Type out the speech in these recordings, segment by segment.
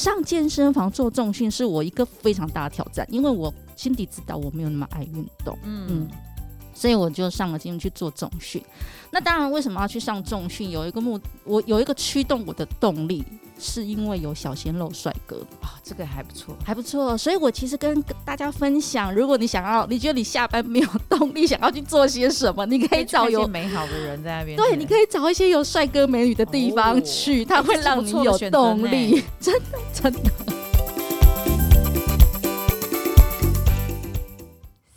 上健身房做重训是我一个非常大的挑战，因为我心底知道我没有那么爱运动，嗯，嗯，所以我就上了节目去做重训。那当然，为什么要去上重训？有一个目，我有一个驱动我的动力。是因为有小鲜肉帅哥啊，这个还不错，还不错。所以我其实跟大家分享，如果你想要，你觉得你下班没有动力，想要去做些什么，你可以找有美好的人在那边。对，你可以找一些有帅哥美女的地方去，它会让你有动力。真的，真的。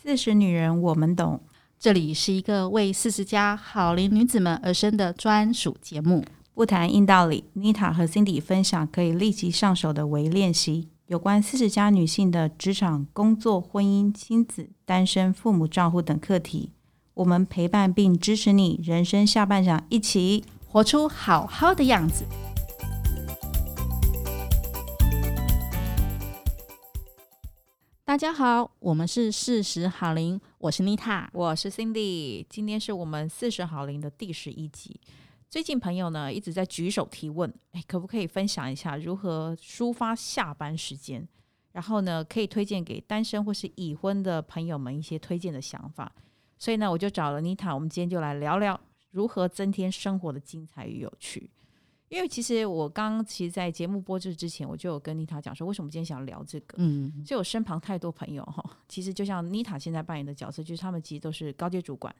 四十女人，我们懂。这里是一个为四十加好龄女子们而生的专属节目。不谈硬道理，Nita 和 Cindy 分享可以立即上手的微练习，有关四十加女性的职场、工作、婚姻、亲子、单身、父母照护等课题。我们陪伴并支持你，人生下半场，一起活出好好的样子。大家好，我们是四十好龄，我是妮塔我是 Cindy，今天是我们四十好龄的第十一集。最近朋友呢一直在举手提问，哎，可不可以分享一下如何抒发下班时间？然后呢，可以推荐给单身或是已婚的朋友们一些推荐的想法。所以呢，我就找了妮塔，我们今天就来聊聊如何增添生活的精彩与有趣。因为其实我刚其实，在节目播出之前，我就有跟妮塔讲说，为什么今天想聊这个？嗯，所以我身旁太多朋友哈，其实就像妮塔现在扮演的角色，就是他们其实都是高阶主管。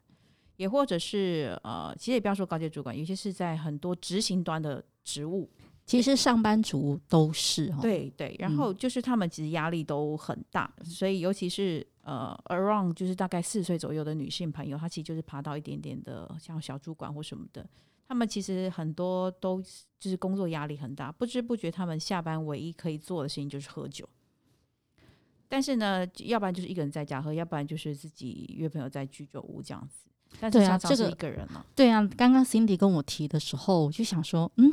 也或者是呃，其实也不要说高阶主管，有些是在很多执行端的职务，其实上班族都是哈。对对，然后就是他们其实压力都很大，嗯、所以尤其是呃，around 就是大概四十岁左右的女性朋友，她其实就是爬到一点点的像小主管或什么的，他们其实很多都就是工作压力很大，不知不觉他们下班唯一可以做的事情就是喝酒。但是呢，要不然就是一个人在家喝，要不然就是自己约朋友在居酒屋这样子。对啊，这个一个人呢？对啊，刚刚 Cindy 跟我提的时候，我就想说，嗯，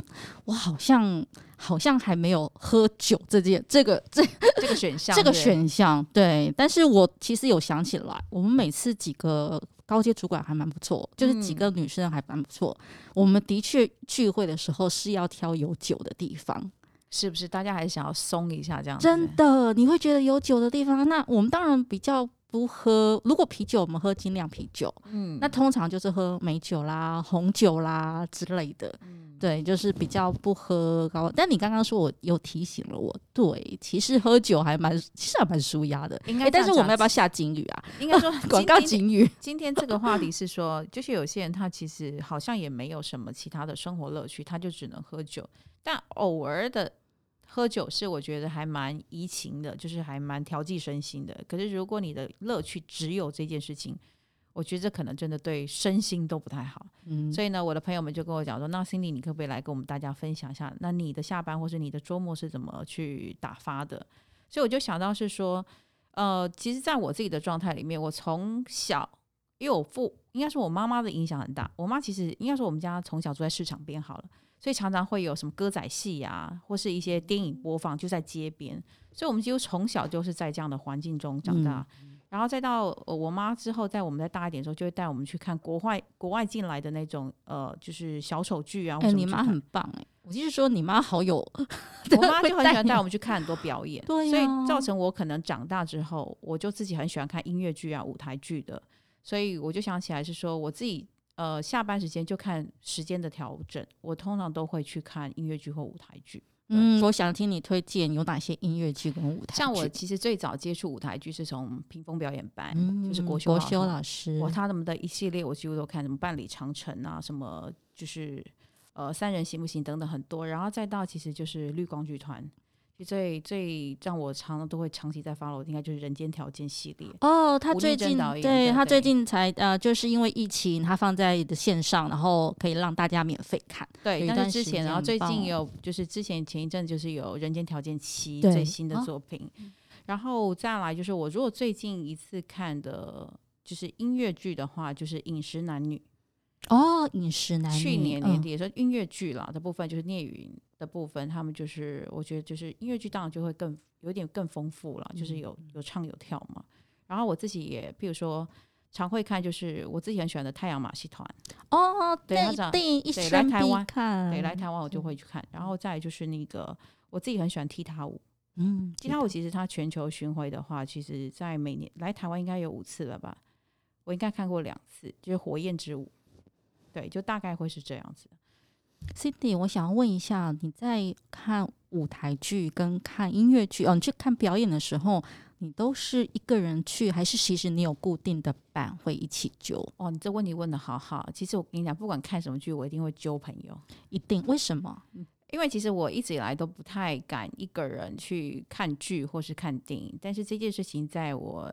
我好像好像还没有喝酒这件这个这这个选项，这个选项对。但是我其实有想起来，我们每次几个高阶主管还蛮不错，就是几个女生还蛮不错。我们的确聚会的时候是要挑有酒的地方，是不是？大家还是想要松一下这样子？真的，你会觉得有酒的地方，那我们当然比较。不喝，如果啤酒我们喝精酿啤酒，嗯，那通常就是喝美酒啦、红酒啦之类的，嗯，对，就是比较不喝高。但你刚刚说我又提醒了我，对，其实喝酒还蛮，其实还蛮舒压的。应该、欸，但是我们要不要下警语啊？应该说 广告警语。今天这个话题是说，就是有些人他其实好像也没有什么其他的生活乐趣，他就只能喝酒，但偶尔的。喝酒是我觉得还蛮怡情的，就是还蛮调剂身心的。可是如果你的乐趣只有这件事情，我觉得这可能真的对身心都不太好。嗯，所以呢，我的朋友们就跟我讲说：“那 Cindy，你可不可以来跟我们大家分享一下，那你的下班或是你的周末是怎么去打发的？”所以我就想到是说，呃，其实在我自己的状态里面，我从小因为我父应该说我妈妈的影响很大，我妈其实应该说我们家从小住在市场边好了。所以常常会有什么歌仔戏啊，或是一些电影播放，就在街边。所以我们几乎从小就是在这样的环境中长大。嗯、然后再到我妈之后，在我们再大一点的时候，就会带我们去看国外国外进来的那种呃，就是小丑剧啊。哎、欸，你妈很棒哎、欸！我就是说，你妈好有，我妈 就很喜欢带我们去看很多表演。对、啊，所以造成我可能长大之后，我就自己很喜欢看音乐剧啊、舞台剧的。所以我就想起来是说，我自己。呃，下班时间就看时间的调整，我通常都会去看音乐剧或舞台剧。嗯，我想听你推荐有哪些音乐剧跟舞台剧。像我其实最早接触舞台剧是从屏风表演班，嗯、就是国修国修老师，我他们的一系列我几乎都看，什么万里长城啊，什么就是呃三人行不行等等很多，然后再到其实就是绿光剧团。最最让我常常都会长期在 follow，应该就是《人间条件》系列哦。他最近对，对他最近才呃，就是因为疫情，他放在的线上，然后可以让大家免费看。对，但是之前，然后最近有就是之前前一阵就是有《人间条件七》最新的作品，哦、然后再来就是我如果最近一次看的就是音乐剧的话，就是《饮食男女》。哦，饮食男女，去年年底也是音乐剧啦的部分，就是聂语的部分，他们就是我觉得就是音乐剧当然就会更有点更丰富了，就是有有唱有跳嘛。然后我自己也，譬如说常会看，就是我自己很喜欢的太阳马戏团哦，对，对，他这样对，一对来台湾看，对，来台湾我就会去看，然后再就是那个我自己很喜欢踢踏舞，嗯，踢踏舞其实它全球巡回的话，其实在每年来台湾应该有五次了吧，我应该看过两次，就是火焰之舞，对，就大概会是这样子。Cindy，我想要问一下，你在看舞台剧跟看音乐剧哦，你去看表演的时候，你都是一个人去，还是其实你有固定的伴会一起揪？哦，你这问题问的好好。其实我跟你讲，不管看什么剧，我一定会揪朋友，一定。为什么？因为其实我一直以来都不太敢一个人去看剧或是看电影，但是这件事情在我。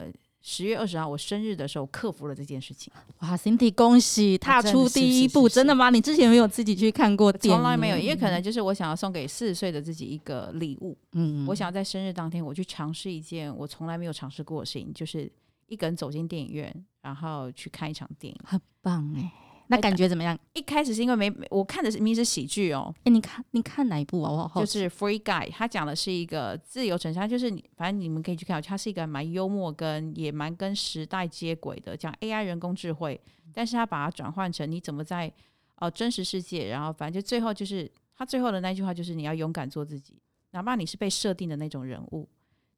十月二十号，我生日的时候克服了这件事情。哇，Cindy，恭喜踏出第一步！啊、真的吗？你之前没有自己去看过电影？从来没有，因为可能就是我想要送给四十岁的自己一个礼物。嗯，我想要在生日当天，我去尝试一件我从来没有尝试过的事情，就是一个人走进电影院，然后去看一场电影。很棒哎。那感觉怎么样？一开始是因为没我看的是明明是喜剧哦。哎，你看你看哪一部啊？我好就是《Free Guy》，他讲的是一个自由城市，就是你反正你们可以去看，它是一个蛮幽默跟也蛮跟时代接轨的，讲 AI 人工智慧，但是他把它转换成你怎么在呃真实世界，然后反正就最后就是他最后的那句话就是你要勇敢做自己，哪怕你是被设定的那种人物，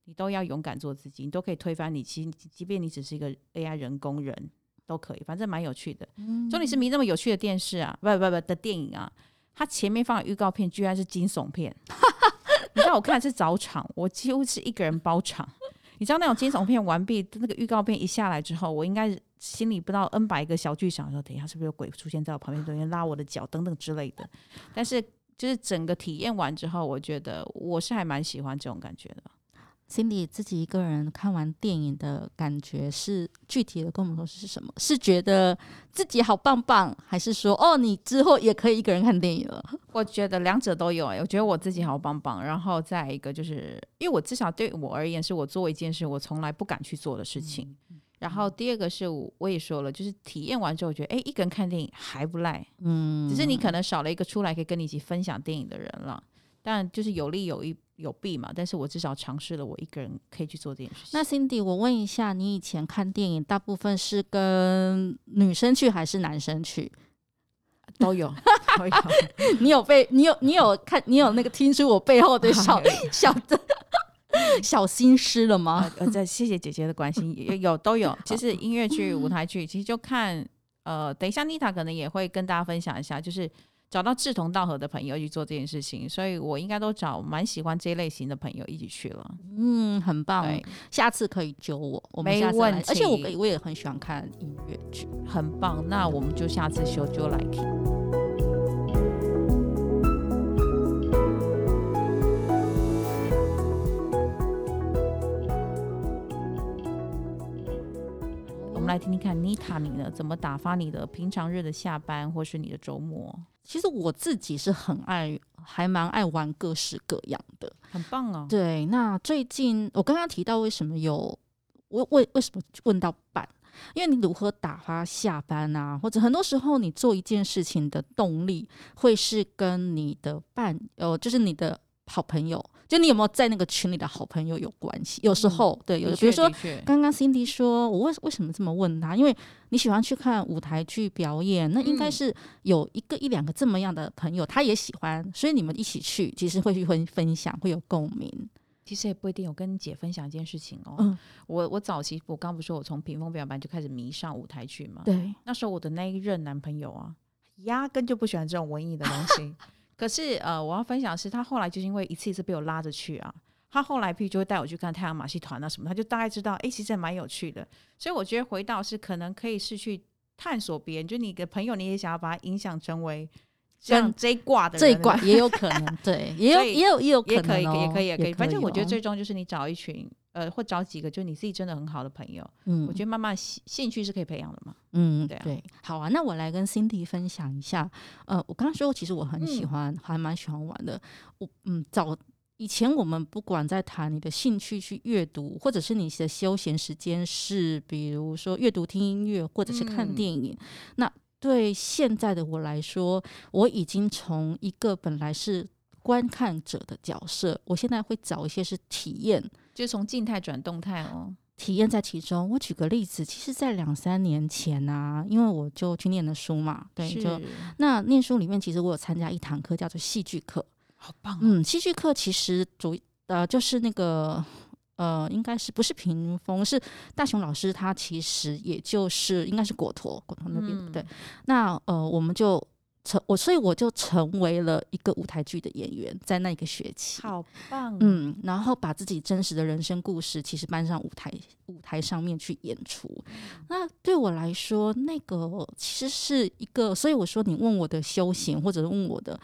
你都要勇敢做自己，你都可以推翻你，其实即便你只是一个 AI 人工人。都可以，反正蛮有趣的。说你是迷那么有趣的电视啊，不不不的电影啊，它前面放的预告片居然是惊悚片。你知道我看的是早场，我几乎是一个人包场。你知道那种惊悚片完毕，那个预告片一下来之后，我应该心里不知道 N 百个小剧场，说等一下是不是有鬼出现在我旁边，等人拉我的脚等等之类的。但是就是整个体验完之后，我觉得我是还蛮喜欢这种感觉的。Cindy 自己一个人看完电影的感觉是具体的跟我们说是什么？是觉得自己好棒棒，还是说哦，你之后也可以一个人看电影了？我觉得两者都有哎、欸，我觉得我自己好棒棒，然后再一个就是因为我至少对我而言是我做一件事我从来不敢去做的事情，嗯、然后第二个是我我也说了，就是体验完之后觉得哎，一个人看电影还不赖，嗯，只是你可能少了一个出来可以跟你一起分享电影的人了，但就是有利有一。有弊嘛？但是我至少尝试了，我一个人可以去做这件事情。那 Cindy，我问一下，你以前看电影大部分是跟女生去还是男生去？都有，都有。你有被你有你有看你有那个听出我背后的小 小的小心思了吗？呃，在谢谢姐姐的关心，有有都有。其实音乐剧、舞台剧，其实就看呃，等一下妮塔可能也会跟大家分享一下，就是。找到志同道合的朋友去做这件事情，所以我应该都找蛮喜欢这一类型的朋友一起去了。嗯，很棒，下次可以揪我，我们下次问题。而且我我也很喜欢看音乐剧，很棒。那我们就下次修就来听。来听听看妮塔你呢，怎么打发你的平常日的下班，或是你的周末？其实我自己是很爱，还蛮爱玩各式各样的，很棒哦。对，那最近我刚刚提到为什么有我为为什么问到半？因为你如何打发下班啊，或者很多时候你做一件事情的动力会是跟你的伴，呃，就是你的好朋友。就你有没有在那个群里的好朋友有关系？有时候、嗯、对，有的比如说刚刚 Cindy 说，我为为什么这么问他？因为你喜欢去看舞台剧表演，那应该是有一个一两个这么样的朋友，他也喜欢，所以你们一起去，其实会去分分享，会有共鸣。其实也不一定。我跟你姐分享一件事情哦，嗯、我我早期我刚不说我从屏风表演班就开始迷上舞台剧嘛？对，那时候我的那一任男朋友啊，压根就不喜欢这种文艺的东西。可是呃，我要分享的是，他后来就是因为一次一次被我拉着去啊，他后来譬如就会带我去看太阳马戏团啊什么，他就大概知道，哎、欸，其实还蛮有趣的。所以我觉得回到是可能可以是去探索别人，就你的朋友，你也想要把他影响成为像这一挂的人，这一挂也有可能，对，也有也有也有可能、哦，也可以，也可以，也可以。反正我觉得最终就是你找一群。呃，或找几个就你自己真的很好的朋友，嗯，我觉得慢慢兴兴趣是可以培养的嘛，嗯，对啊，对，好啊，那我来跟 Cindy 分享一下，呃，我刚刚说其实我很喜欢，嗯、还蛮喜欢玩的，我嗯，早以前我们不管在谈你的兴趣去阅读，或者是你的休闲时间是，比如说阅读、听音乐，或者是看电影，嗯、那对现在的我来说，我已经从一个本来是观看者的角色，我现在会找一些是体验。就从静态转动态哦，体验在其中。我举个例子，其实，在两三年前啊，因为我就去念的书嘛，对，就那念书里面，其实我有参加一堂课，叫做戏剧课，好棒、哦。嗯，戏剧课其实主呃就是那个呃，应该是不是屏风，是大雄老师，他其实也就是应该是果陀果陀那边、嗯、对。那呃，我们就。成我，所以我就成为了一个舞台剧的演员，在那一个学期，好棒，嗯，然后把自己真实的人生故事，其实搬上舞台，舞台上面去演出。那对我来说，那个其实是一个，所以我说，你问我的修行，或者是问我的。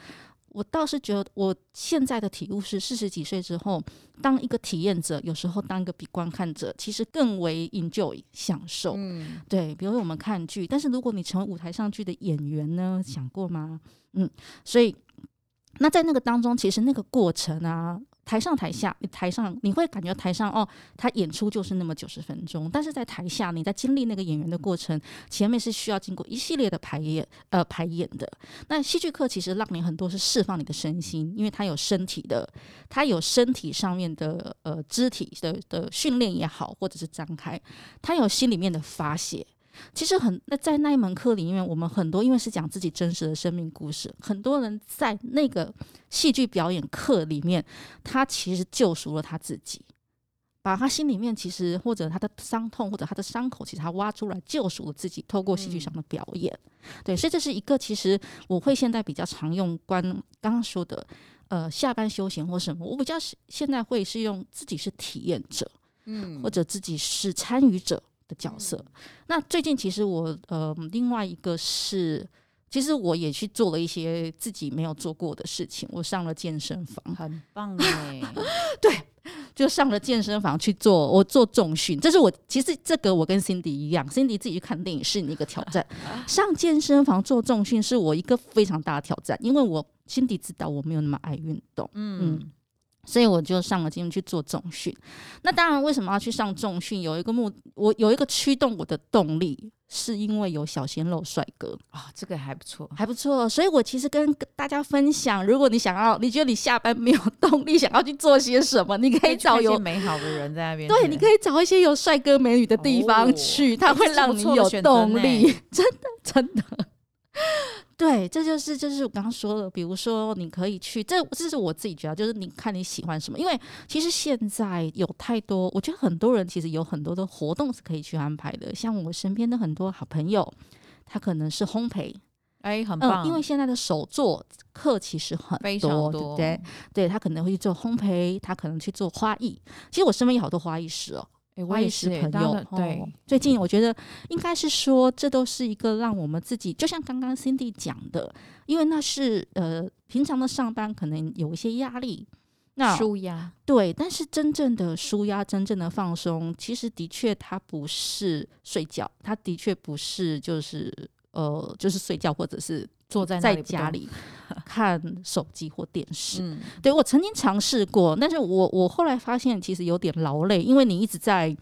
我倒是觉得，我现在的体悟是四十几岁之后，当一个体验者，有时候当一个比观看者，其实更为 enjoy 享受。嗯，对，比如说我们看剧，但是如果你成为舞台上剧的演员呢，想过吗？嗯，所以那在那个当中，其实那个过程啊。台上台下，你台上你会感觉台上哦，他演出就是那么九十分钟，但是在台下你在经历那个演员的过程，前面是需要经过一系列的排演呃排演的。那戏剧课其实让你很多是释放你的身心，因为它有身体的，它有身体上面的呃肢体的的训练也好，或者是张开，它有心里面的发泄。其实很那在那一门课里面，我们很多因为是讲自己真实的生命故事，很多人在那个戏剧表演课里面，他其实救赎了他自己，把他心里面其实或者他的伤痛或者他的伤口，其实他挖出来救赎了自己，透过戏剧上的表演。嗯、对，所以这是一个其实我会现在比较常用关刚刚说的呃下班休闲或什么，我比较现在会是用自己是体验者，嗯，或者自己是参与者。的角色，那最近其实我呃，另外一个是，其实我也去做了一些自己没有做过的事情，我上了健身房，很棒哎，对，就上了健身房去做，我做重训，这是我其实这个我跟 Cindy 一样，Cindy 自己去看电影是你一个挑战，上健身房做重训是我一个非常大的挑战，因为我 Cindy 知道我没有那么爱运动，嗯。嗯所以我就上了节目去做重训。那当然，为什么要去上重训？有一个目，我有一个驱动我的动力，是因为有小鲜肉帅哥啊、哦，这个还不错，还不错。所以我其实跟大家分享，如果你想要，你觉得你下班没有动力，想要去做些什么，你可以找有美好的人在那边。对，你可以找一些有帅哥美女的地方去，哦、它会让你有动力。真的，真的。对，这就是就是我刚刚说的，比如说你可以去，这这是我自己觉得，就是你看你喜欢什么，因为其实现在有太多，我觉得很多人其实有很多的活动是可以去安排的，像我身边的很多好朋友，他可能是烘焙，哎，很棒，嗯，因为现在的手作课其实很多，多，对不对？对，他可能会去做烘焙，他可能去做花艺，其实我身边有好多花艺师哦。我也是朋友，对。最近我觉得应该是说，这都是一个让我们自己，就像刚刚 Cindy 讲的，因为那是呃平常的上班可能有一些压力，那舒压对。但是真正的舒压，真正的放松，其实的确它不是睡觉，它的确不是就是呃就是睡觉，或者是。坐在在家里 看手机或电视，嗯、对，我曾经尝试过，但是我我后来发现其实有点劳累，因为你一直在，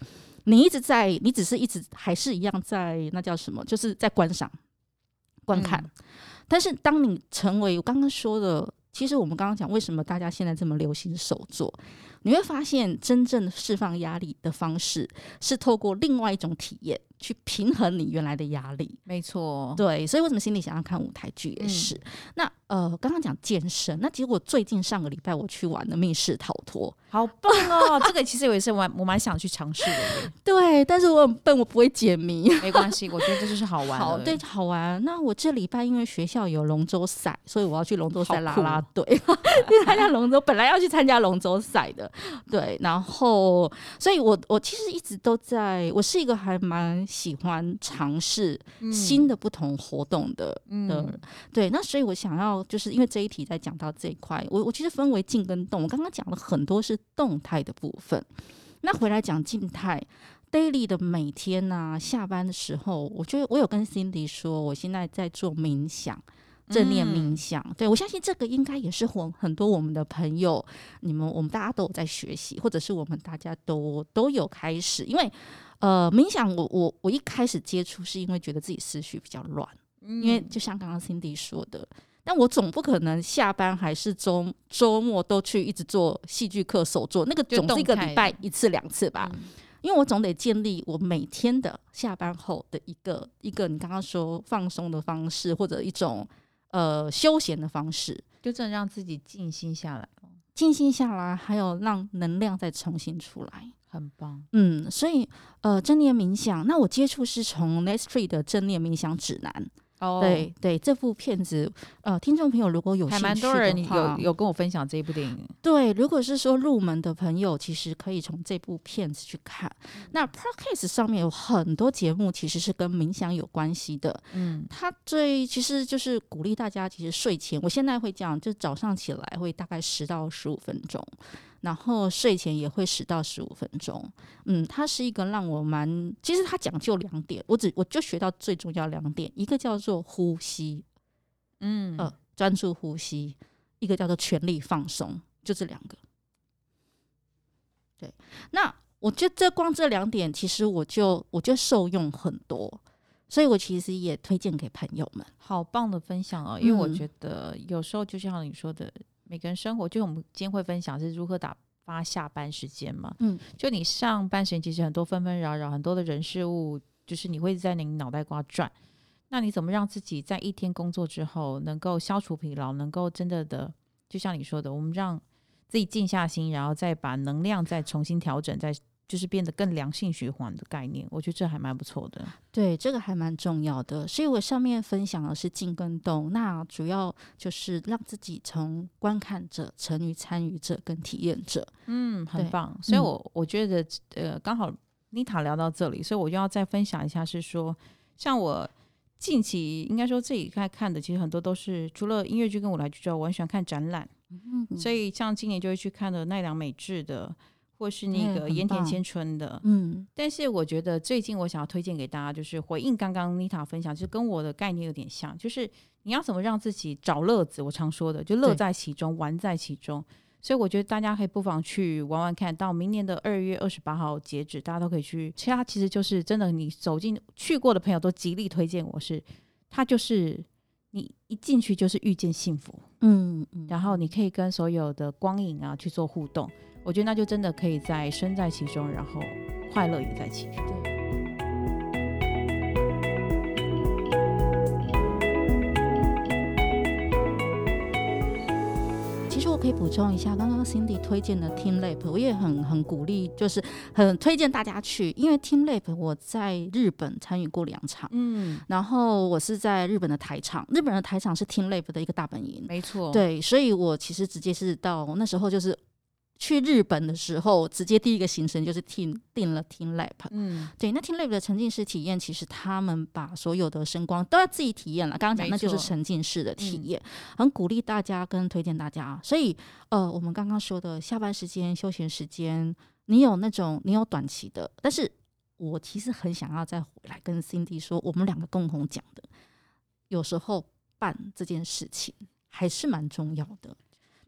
你一直在，你只是一直还是一样在那叫什么，就是在观赏、观看。嗯、但是当你成为我刚刚说的，其实我们刚刚讲为什么大家现在这么流行手作，你会发现真正释放压力的方式是透过另外一种体验。去平衡你原来的压力，没错，对，所以为什么心里想要看舞台剧也是。嗯、那呃，刚刚讲健身，那结果最近上个礼拜我去玩了密室逃脱，好棒哦！这个其实我也是玩，我蛮想去尝试的。对，但是我很笨，我不会解谜。没关系，我觉得这就是好玩。好，对，好玩。那我这礼拜因为学校有龙舟赛，所以我要去龙舟赛拉拉队，去参加龙舟。本来要去参加龙舟赛的，对。然后，所以我我其实一直都在，我是一个还蛮。喜欢尝试新的不同活动的，嗯、的对，那所以我想要就是因为这一题在讲到这一块，我我其实分为静跟动。我刚刚讲了很多是动态的部分，那回来讲静态，daily 的每天呐、啊，下班的时候，我觉得我有跟 Cindy 说，我现在在做冥想。正念冥想，嗯、对，我相信这个应该也是很很多我们的朋友，你们我们大家都有在学习，或者是我们大家都都有开始。因为呃，冥想我我我一开始接触是因为觉得自己思绪比较乱，嗯、因为就像刚刚 Cindy 说的，但我总不可能下班还是周周末都去一直做戏剧课手作，那个总是一个礼拜一次两次吧。因为我总得建立我每天的下班后的一个一个你刚刚说放松的方式，或者一种呃休闲的方式，就这样让自己静心下来，静心下来，还有让能量再重新出来，很棒。嗯，所以呃正念冥想，那我接触是从 n e t r e e 的正念冥想指南。哦，对对，这部片子，呃，听众朋友如果有兴趣的话，还蛮多人有有跟我分享这一部电影。对，如果是说入门的朋友，其实可以从这部片子去看。嗯、那 Podcast 上面有很多节目，其实是跟冥想有关系的。嗯，它最其实就是鼓励大家，其实睡前，我现在会讲，就早上起来会大概十到十五分钟。然后睡前也会十到十五分钟，嗯，它是一个让我蛮，其实它讲究两点，我只我就学到最重要两点，一个叫做呼吸，嗯，呃，专注呼吸，一个叫做全力放松，就这两个。对，那我觉得这光这两点，其实我就我就受用很多，所以我其实也推荐给朋友们。好棒的分享哦，因为我觉得有时候就像你说的。每个人生活，就我们今天会分享是如何打发下班时间嘛。嗯，就你上班时间其实很多纷纷扰扰，很多的人事物，就是你会在你脑袋瓜转。那你怎么让自己在一天工作之后能够消除疲劳，能够真的的，就像你说的，我们让自己静下心，然后再把能量再重新调整，再。就是变得更良性循环的概念，我觉得这还蛮不错的。对，这个还蛮重要的。所以我上面分享的是静跟动，那主要就是让自己从观看者成于参与者跟体验者。嗯，很棒。所以我，我、觉得，呃，刚好妮塔聊到这里，所以我就要再分享一下，是说，像我近期应该说自己在看的，其实很多都是除了音乐剧跟舞台剧之外，我很喜欢看展览。嗯，所以像今年就会去看的奈良美智的。或是那个盐田千春的，嗯，但是我觉得最近我想要推荐给大家，就是回应刚刚妮塔分享，就跟我的概念有点像，就是你要怎么让自己找乐子，我常说的，就乐在其中，玩在其中。所以我觉得大家可以不妨去玩玩看，到明年的二月二十八号截止，大家都可以去。其他其实就是真的，你走进去过的朋友都极力推荐我是，他就是你一进去就是遇见幸福，嗯，嗯，然后你可以跟所有的光影啊去做互动。我觉得那就真的可以在身在其中，然后快乐也在其中。对。其实我可以补充一下，刚刚 Cindy 推荐的 TeamLab，我也很很鼓励，就是很推荐大家去，因为 TeamLab 我在日本参与过两场，嗯，然后我是在日本的台场，日本的台场是 TeamLab 的一个大本营，没错，对，所以我其实直接是到那时候就是。去日本的时候，直接第一个行程就是听订了 TeamLab。嗯，对，那 TeamLab 的沉浸式体验，其实他们把所有的声光都要自己体验了。刚刚讲那就是沉浸式的体验，嗯、很鼓励大家跟推荐大家。所以，呃，我们刚刚说的下班时间、休闲时间，你有那种你有短期的，但是我其实很想要再回来跟 Cindy 说，我们两个共同讲的，有时候办这件事情还是蛮重要的。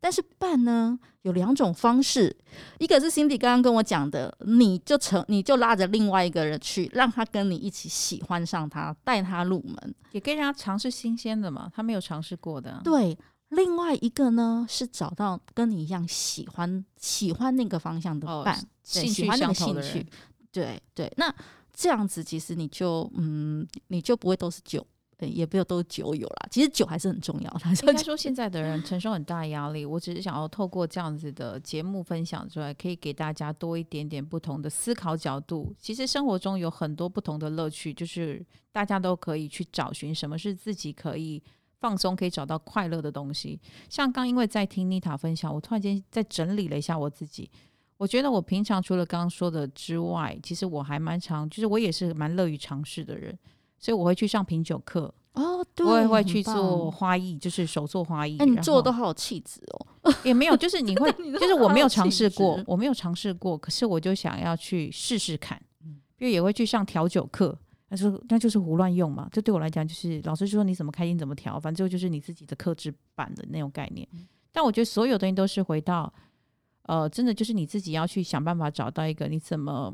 但是办呢，有两种方式，一个是 Cindy 刚刚跟我讲的，你就成你就拉着另外一个人去，让他跟你一起喜欢上他，带他入门，也可以让他尝试新鲜的嘛，他没有尝试过的。对，另外一个呢是找到跟你一样喜欢喜欢那个方向的伴，哦、对喜欢那个兴趣，对对，那这样子其实你就嗯，你就不会都是酒。对，也不要都酒友啦。其实酒还是很重要的。应该 说，现在的人承受很大压力。我只是想要透过这样子的节目分享出来，可以给大家多一点点不同的思考角度。其实生活中有很多不同的乐趣，就是大家都可以去找寻什么是自己可以放松、可以找到快乐的东西。像刚因为在听妮塔分享，我突然间在整理了一下我自己。我觉得我平常除了刚刚说的之外，其实我还蛮常，就是我也是蛮乐于尝试的人。所以我会去上品酒课哦，对，我也会去做花艺，就是手做花艺。哎，你做的都好有气质哦。也没有，就是你会，就是我没有尝试过，我没有尝试过，可是我就想要去试试看。嗯，因为也会去上调酒课，他说那就是胡乱用嘛。这对我来讲，就是老师就说你怎么开心怎么调，反正就是你自己的克制版的那种概念。但我觉得所有东西都是回到，呃，真的就是你自己要去想办法找到一个你怎么。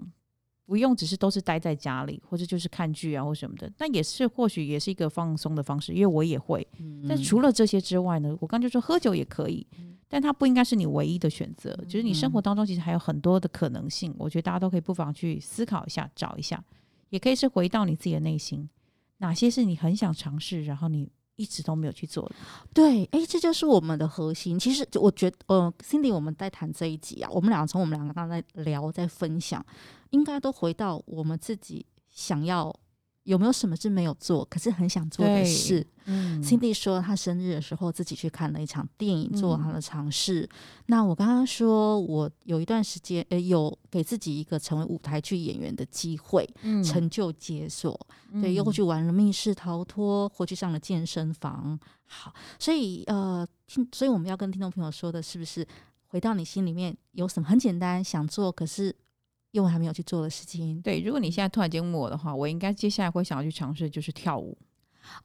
不用只是都是待在家里，或者就是看剧啊或什么的，那也是或许也是一个放松的方式，因为我也会。嗯、但除了这些之外呢，我刚就说喝酒也可以，但它不应该是你唯一的选择。就是你生活当中其实还有很多的可能性，我觉得大家都可以不妨去思考一下，找一下，也可以是回到你自己的内心，哪些是你很想尝试，然后你。一直都没有去做，对，哎，这就是我们的核心。其实，我觉得，呃，Cindy，我们在谈这一集啊，我们两个从我们两个刚才聊，在分享，应该都回到我们自己想要。有没有什么是没有做，可是很想做的事？嗯，Cindy 说她生日的时候自己去看了一场电影，做她的尝试。嗯、那我刚刚说我有一段时间，呃，有给自己一个成为舞台剧演员的机会，嗯、成就解锁，对，又去玩了密室逃脱，或去上了健身房。好，所以呃，听，所以我们要跟听众朋友说的是不是，回到你心里面有什么很简单想做，可是。因为还没有去做的事情。对，如果你现在突然间问我的话，我应该接下来会想要去尝试就是跳舞。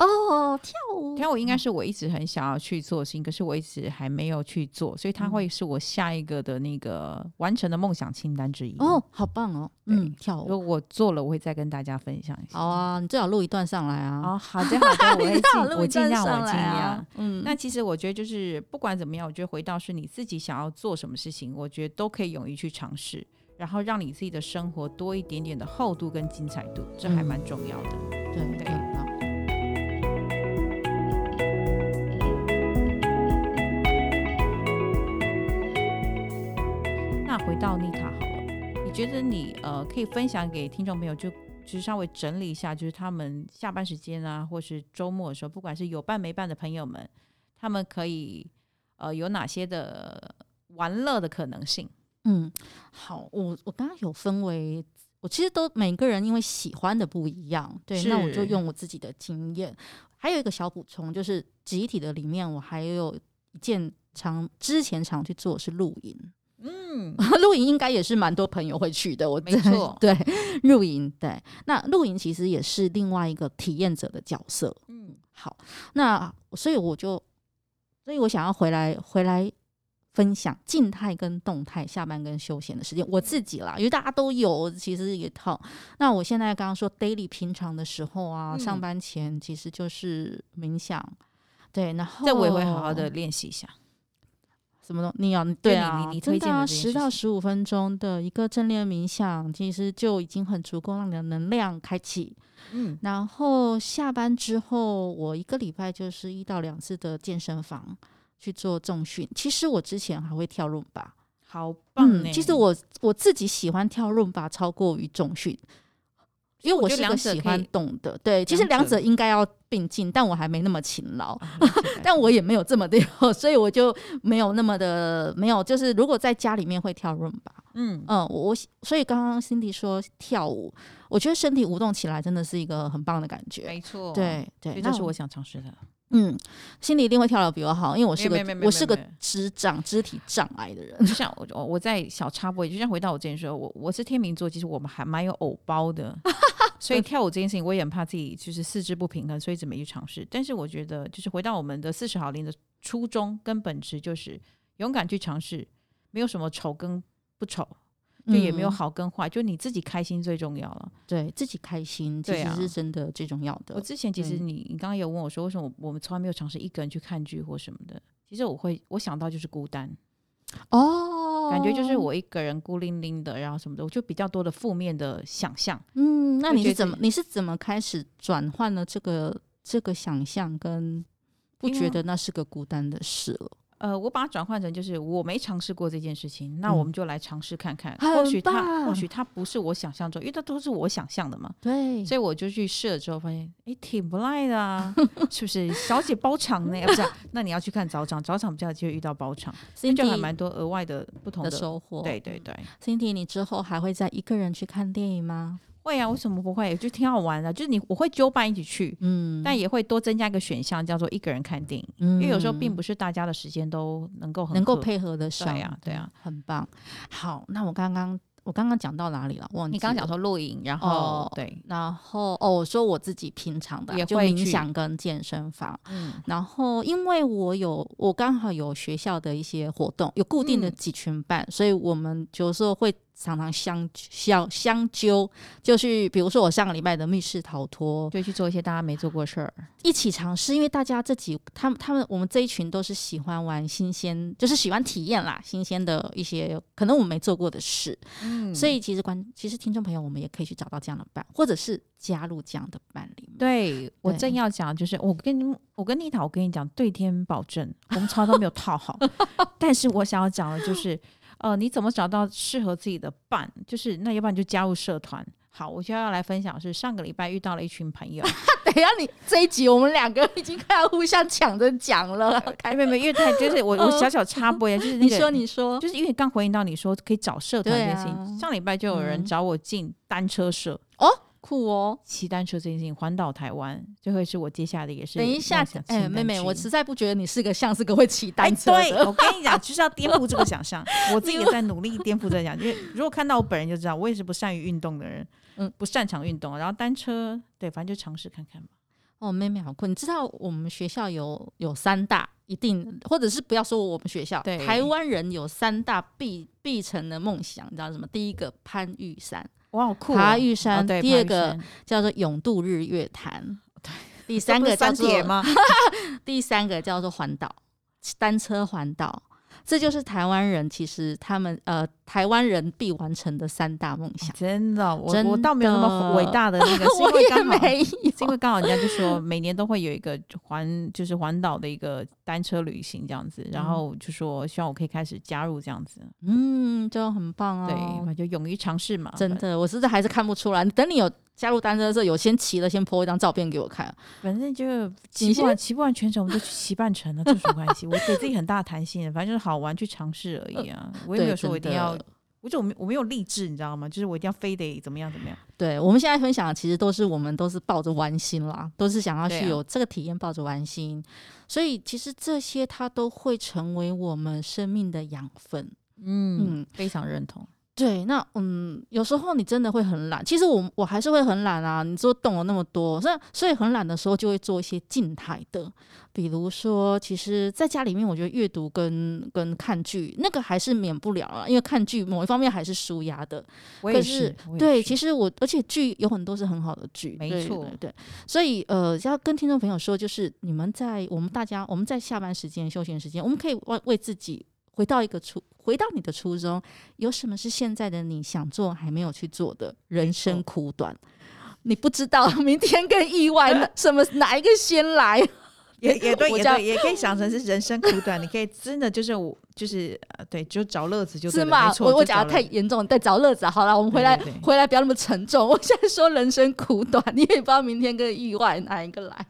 哦，跳舞，跳舞应该是我一直很想要去做的事情，可是我一直还没有去做，所以它会是我下一个的那个完成的梦想清单之一。哦，好棒哦！嗯，跳舞，如果我做了，我会再跟大家分享一下。好啊，你最好录一段上来啊。哦，好的，好的，我会尽，我尽量，我尽量。嗯，那其实我觉得就是不管怎么样，我觉得回到是你自己想要做什么事情，我觉得都可以勇于去尝试。然后让你自己的生活多一点点的厚度跟精彩度，这还蛮重要的。嗯、对，对好。那回到妮塔好了，你觉得你呃可以分享给听众朋友，就其实稍微整理一下，就是他们下班时间啊，或是周末的时候，不管是有伴没伴的朋友们，他们可以呃有哪些的玩乐的可能性？嗯，好，我我刚刚有分为，我其实都每个人因为喜欢的不一样，对，那我就用我自己的经验，还有一个小补充，就是集体的里面，我还有一件常之前常去做是露营，嗯，露营应该也是蛮多朋友会去的，我没错，对，露营，对，那露营其实也是另外一个体验者的角色，嗯，好，那所以我就，所以我想要回来回来。分享静态跟动态下班跟休闲的时间，我自己啦，因为大家都有，其实一套。那我现在刚刚说 daily 平常的时候啊，嗯、上班前其实就是冥想，对，然后这我也会好好的练习一下。什么东西？你要对啊，你你推荐十到十五分钟的一个正念冥想，其实就已经很足够让你的能量开启。嗯，然后下班之后，我一个礼拜就是一到两次的健身房。去做重训，其实我之前还会跳润吧，好棒、欸嗯！其实我我自己喜欢跳润吧超过于重训，因为我是个喜欢动的。对，其实两者应该要并进，但我还没那么勤劳，啊、但我也没有这么的，所以我就没有那么的没有。就是如果在家里面会跳润吧，嗯嗯，我所以刚刚 Cindy 说跳舞，我觉得身体舞动起来真的是一个很棒的感觉，没错，对对，这是我想尝试的。嗯，心里一定会跳得比我好，因为我是个我是个肢障肢体障碍的人。就像我我在小插播，就像回到我之前说，我我是天秤座，其实我们还蛮有偶包的，所以跳舞这件事情我也很怕自己就是四肢不平衡，所以一直没去尝试。但是我觉得，就是回到我们的四十好龄的初衷跟本质，就是勇敢去尝试，没有什么丑跟不丑。就也没有好跟坏，嗯、就你自己开心最重要了。对自己开心，其实是真的最重要的。啊、我之前其实你你刚刚有问我说，为什么我们从来没有尝试一个人去看剧或什么的？其实我会我想到就是孤单哦，感觉就是我一个人孤零零的，然后什么的，我就比较多的负面的想象。嗯，那你是怎么你是怎么开始转换了这个这个想象，跟不觉得那是个孤单的事了？呃，我把它转换成就是我没尝试过这件事情，那我们就来尝试看看，嗯、或许它或许它不是我想象中，因为它都是我想象的嘛。对，所以我就去试了之后，发现哎，挺不赖的啊，是不是？小姐包场呢？不是、啊，那你要去看早场，早场比较就会遇到包场，所以就还蛮多额外的不同的，的收获。对对对，Cindy，你之后还会再一个人去看电影吗？会啊，为什么不会？就挺好玩的，就是你我会揪伴一起去，嗯，但也会多增加一个选项，叫做一个人看电影，嗯、因为有时候并不是大家的时间都能够能够配合得上，对呀、啊，对啊，很棒。好，那我刚刚我刚刚讲到哪里了？忘记你刚刚讲说露营，然后、哦、对，然后哦，我说我自己平常的也会冥想跟健身房，嗯，然后因为我有我刚好有学校的一些活动，有固定的几群伴，嗯、所以我们有时候会。常常相相相纠，就是比如说我上个礼拜的密室逃脱，就去做一些大家没做过事儿，一起尝试。因为大家这几他们他们我们这一群都是喜欢玩新鲜，就是喜欢体验啦，新鲜的一些可能我们没做过的事。嗯，所以其实观其实听众朋友，我们也可以去找到这样的伴，或者是加入这样的伴里面。对，我正要讲，就是我跟你我跟妮塔，我跟你讲，对天保证，我们超都没有套好。但是我想要讲的就是。呃，你怎么找到适合自己的伴？就是那要不然就加入社团。好，我就要来分享是上个礼拜遇到了一群朋友。等一下，你这一集我们两个已经快要互相抢着讲了。哎，没没，因为太就是我我小小插播呀，就是那个、你说你说，就是因为刚回应到你说可以找社团这件事情，啊、上礼拜就有人找我进单车社、嗯、哦。酷哦，骑单车这件事情环岛台湾，就会是我接下来的也是。等一下，哎、欸，妹妹，我实在不觉得你是个像是个会骑单车、欸。对，我跟你讲，就是要颠覆这个想象。我自己也在努力颠覆这个想象，因为如果看到我本人就知道，我也是不善于运动的人，嗯，不擅长运动。然后单车，对，反正就尝试看看吧。哦，妹妹好酷！你知道我们学校有有三大一定，或者是不要说我们学校，对，台湾人有三大必必成的梦想，你知道什么？第一个攀玉山。哇，好酷、哦！爬玉山，哦、第二个叫做永渡日月潭，对，第三个叫做 第三个叫做环岛，单车环岛。这就是台湾人，其实他们呃，台湾人必完成的三大梦想。真的，我我倒没有那么伟大的那个，我也没有，是因为刚好人家就说每年都会有一个环，就是环岛的一个单车旅行这样子，然后就说希望我可以开始加入这样子。嗯，就很棒啊、哦，对，就勇于尝试嘛。真的，我实在还是看不出来。等你有。加入单车的时候，有先骑了，先 po 一张照片给我看。反正就骑不完，骑不完全程，我们就去骑半程了，这什么关系？我给自己很大弹性，反正就是好玩，去尝试而已啊。我也没有说我一定要，我就我没我没有励志，你知道吗？就是我一定要非得怎么样怎么样。对，我们现在分享的其实都是我们都是抱着玩心啦，都是想要去有这个体验，抱着玩心。所以其实这些它都会成为我们生命的养分。嗯，嗯，非常认同。对，那嗯，有时候你真的会很懒。其实我我还是会很懒啊。你说动了那么多，所以所以很懒的时候就会做一些静态的，比如说，其实在家里面，我觉得阅读跟跟看剧那个还是免不了啊，因为看剧某一方面还是舒压的。我也是，可是对，其实我而且剧有很多是很好的剧，没错，对，对。所以呃，要跟听众朋友说，就是你们在我们大家我们在下班时间、休闲时间，我们可以为为自己。回到一个初，回到你的初衷，有什么是现在的你想做还没有去做的？人生苦短，你不知道 明天跟意外什么哪一个先来？也也对，也对，也可以想成是人生苦短。你可以真的就是我就是呃，对，就找乐子就对了，是嘛？我我讲的太严重，对，找乐子。好了，我们回来回来，不要那么沉重。我现在说人生苦短，你也不知道明天跟意外哪一个来。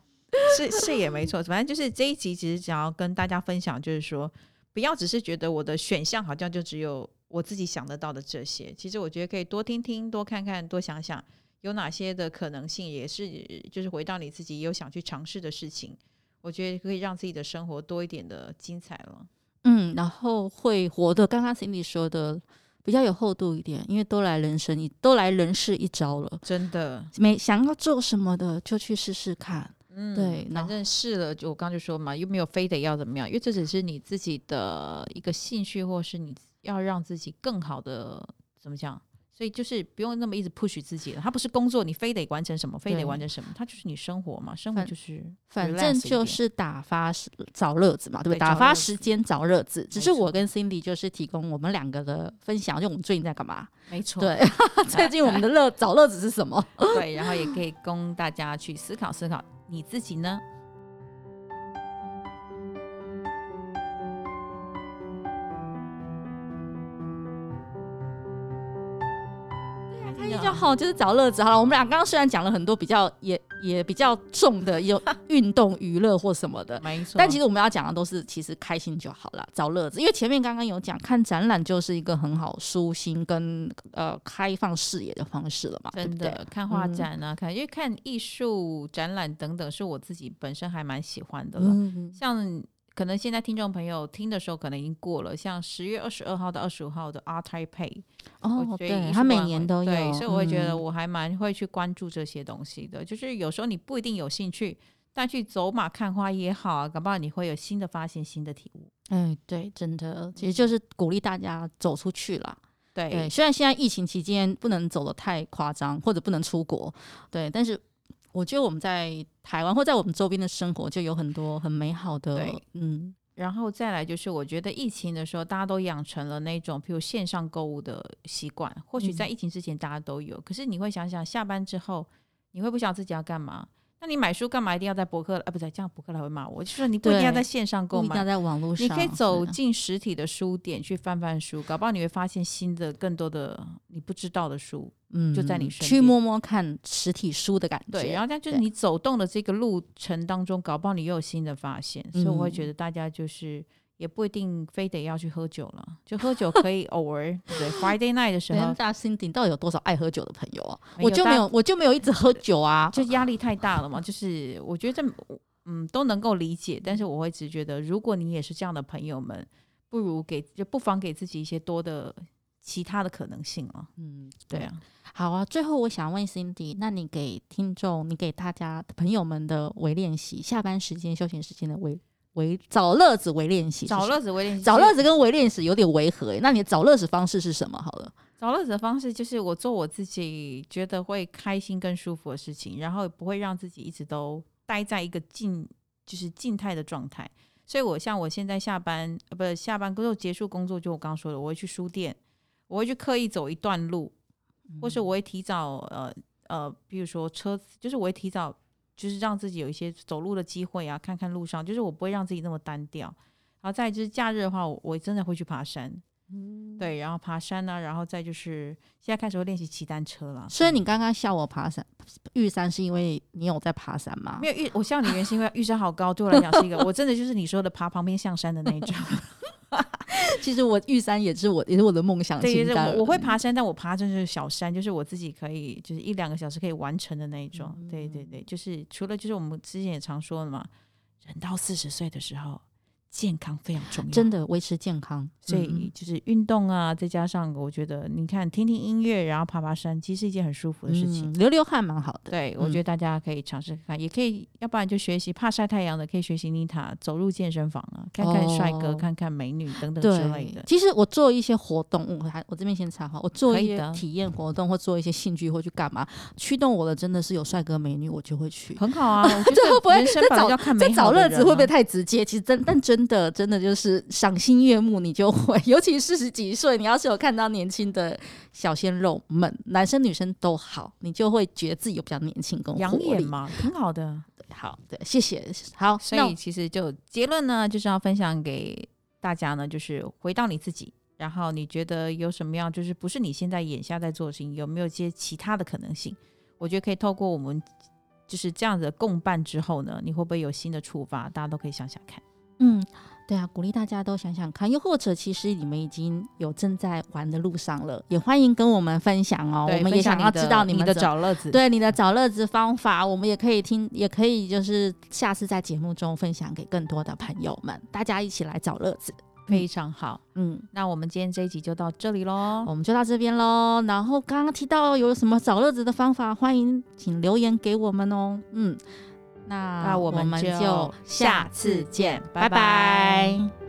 是是也没错，反正就是这一集其实想要跟大家分享，就是说。不要只是觉得我的选项好像就只有我自己想得到的这些，其实我觉得可以多听听、多看看、多想想，有哪些的可能性，也是就是回到你自己有想去尝试的事情，我觉得可以让自己的生活多一点的精彩了。嗯，然后会活得刚刚 Cindy 说的比较有厚度一点，因为都来人生一都来人世一遭了，真的没想要做什么的就去试试看。嗯，对，反正试了，就我刚就说嘛，又没有非得要怎么样，因为这只是你自己的一个兴趣，或是你要让自己更好的怎么讲，所以就是不用那么一直 push 自己了。它不是工作，你非得完成什么，非得完成什么，它就是你生活嘛，生活就是反正就是打发找乐子嘛，对不对？打发时间找乐子，只是我跟 Cindy 就是提供我们两个的分享，就我们最近在干嘛？没错，对，最近我们的乐找乐子是什么？对，然后也可以供大家去思考思考。你自己呢？好，就是找乐子。好了，我们俩刚刚虽然讲了很多比较也。也比较重的有 运动娱乐或什么的，没错。但其实我们要讲的都是其实开心就好了，找乐子。因为前面刚刚有讲，看展览就是一个很好舒心跟呃开放视野的方式了嘛，真的。对对看画展啊，嗯、看因为看艺术展览等等，是我自己本身还蛮喜欢的了。嗯、像。可能现在听众朋友听的时候，可能已经过了。像十月二十二号到二十五号的 Art Taipei，哦，对，他每年都有，对，所以我会觉得我还蛮会去关注这些东西的。嗯、就是有时候你不一定有兴趣，但去走马看花也好啊，搞不好你会有新的发现、新的体悟。嗯，对，真的，其实就是鼓励大家走出去啦。对，对，虽然现在疫情期间不能走得太夸张，或者不能出国，对，但是我觉得我们在台湾或在我们周边的生活就有很多很美好的，嗯。然后再来就是，我觉得疫情的时候，大家都养成了那种，譬如线上购物的习惯。或许在疫情之前，大家都有。嗯、可是你会想想，下班之后，你会不想自己要干嘛？那你买书干嘛？一定要在博客？啊，不对，这样博客来会骂我。就是你不一定要在线上购买，一定要在网络上。你可以走进实体的书店去翻翻书，搞不好你会发现新的、更多的你不知道的书。嗯，就在你身边去摸摸看实体书的感觉。对，然后这样就是你走动的这个路程当中，搞不好你又有新的发现。所以我会觉得大家就是。也不一定非得要去喝酒了，就喝酒可以 偶尔对 Friday night 的时候。大 Cindy 到底有多少爱喝酒的朋友啊？我就没有，我就没有一直喝酒啊，就压力太大了嘛。就是我觉得这嗯都能够理解，但是我会只觉得，如果你也是这样的朋友们，不如给就不妨给自己一些多的其他的可能性啊。嗯，对啊，好啊。最后我想问 Cindy，那你给听众，你给大家朋友们的微练习，下班时间、休闲时间的微。为找乐子为练习，找乐子为练习，找乐子跟为练习有点违和诶。那你找乐子方式是什么？好了，找乐子的方式就是我做我自己觉得会开心跟舒服的事情，然后不会让自己一直都待在一个静就是静态的状态。所以我像我现在下班呃，不下班工作结束工作，就我刚刚说的，我会去书店，我会去刻意走一段路，或是我会提早呃呃，比如说车子，就是我会提早。就是让自己有一些走路的机会啊，看看路上，就是我不会让自己那么单调。然后再就是假日的话，我，我真的会去爬山，嗯，对，然后爬山呢、啊，然后再就是现在开始会练习骑单车了。所以你刚刚笑我爬山玉山，是因为你有在爬山吗？没有玉，我笑你原因是因为玉山好高，对我来讲是一个，我真的就是你说的爬旁边象山的那种。其实我玉山也是我也是我的梦想清单。我我会爬山，但我爬的就是小山，就是我自己可以就是一两个小时可以完成的那一种。嗯、对对对，就是除了就是我们之前也常说的嘛，人到四十岁的时候。健康非常重要，真的维持健康，所以就是运动啊，再加上我觉得，你看听听音乐，然后爬爬山，其实是一件很舒服的事情，嗯、流流汗蛮好的。对，我觉得大家可以尝试看看，也可以，要不然就学习怕晒太阳的，可以学习妮塔走入健身房啊，看看帅哥，哦、看看美女等等之类的。其实我做一些活动，我还我这边先插话，我做一些体验活动，或做一些兴趣，或去干嘛，驱动我的真的是有帅哥美女，我就会去。很好啊，这会 不会在找这找乐子会不会太直接？其实真但真的真的就是。赏心悦目，你就会，尤其四十几岁，你要是有看到年轻的小鲜肉们，男生女生都好，你就会觉得自己有比较年轻跟养眼嘛，挺好的。好，的，谢谢。好，所以其实就结论呢，就是要分享给大家呢，就是回到你自己，然后你觉得有什么样，就是不是你现在眼下在做的事情，有没有一些其他的可能性？我觉得可以透过我们就是这样子的共办之后呢，你会不会有新的触发？大家都可以想想看。嗯。对啊，鼓励大家都想想看，又或者其实你们已经有正在玩的路上了，也欢迎跟我们分享哦。我们也想要知道你们的找乐子，对你的找乐子方法，我们也可以听，也可以就是下次在节目中分享给更多的朋友们，大家一起来找乐子，非常好。嗯，那我们今天这一集就到这里喽，我们就到这边喽。然后刚刚提到有什么找乐子的方法，欢迎请留言给我们哦。嗯。那我们就下次见，拜拜。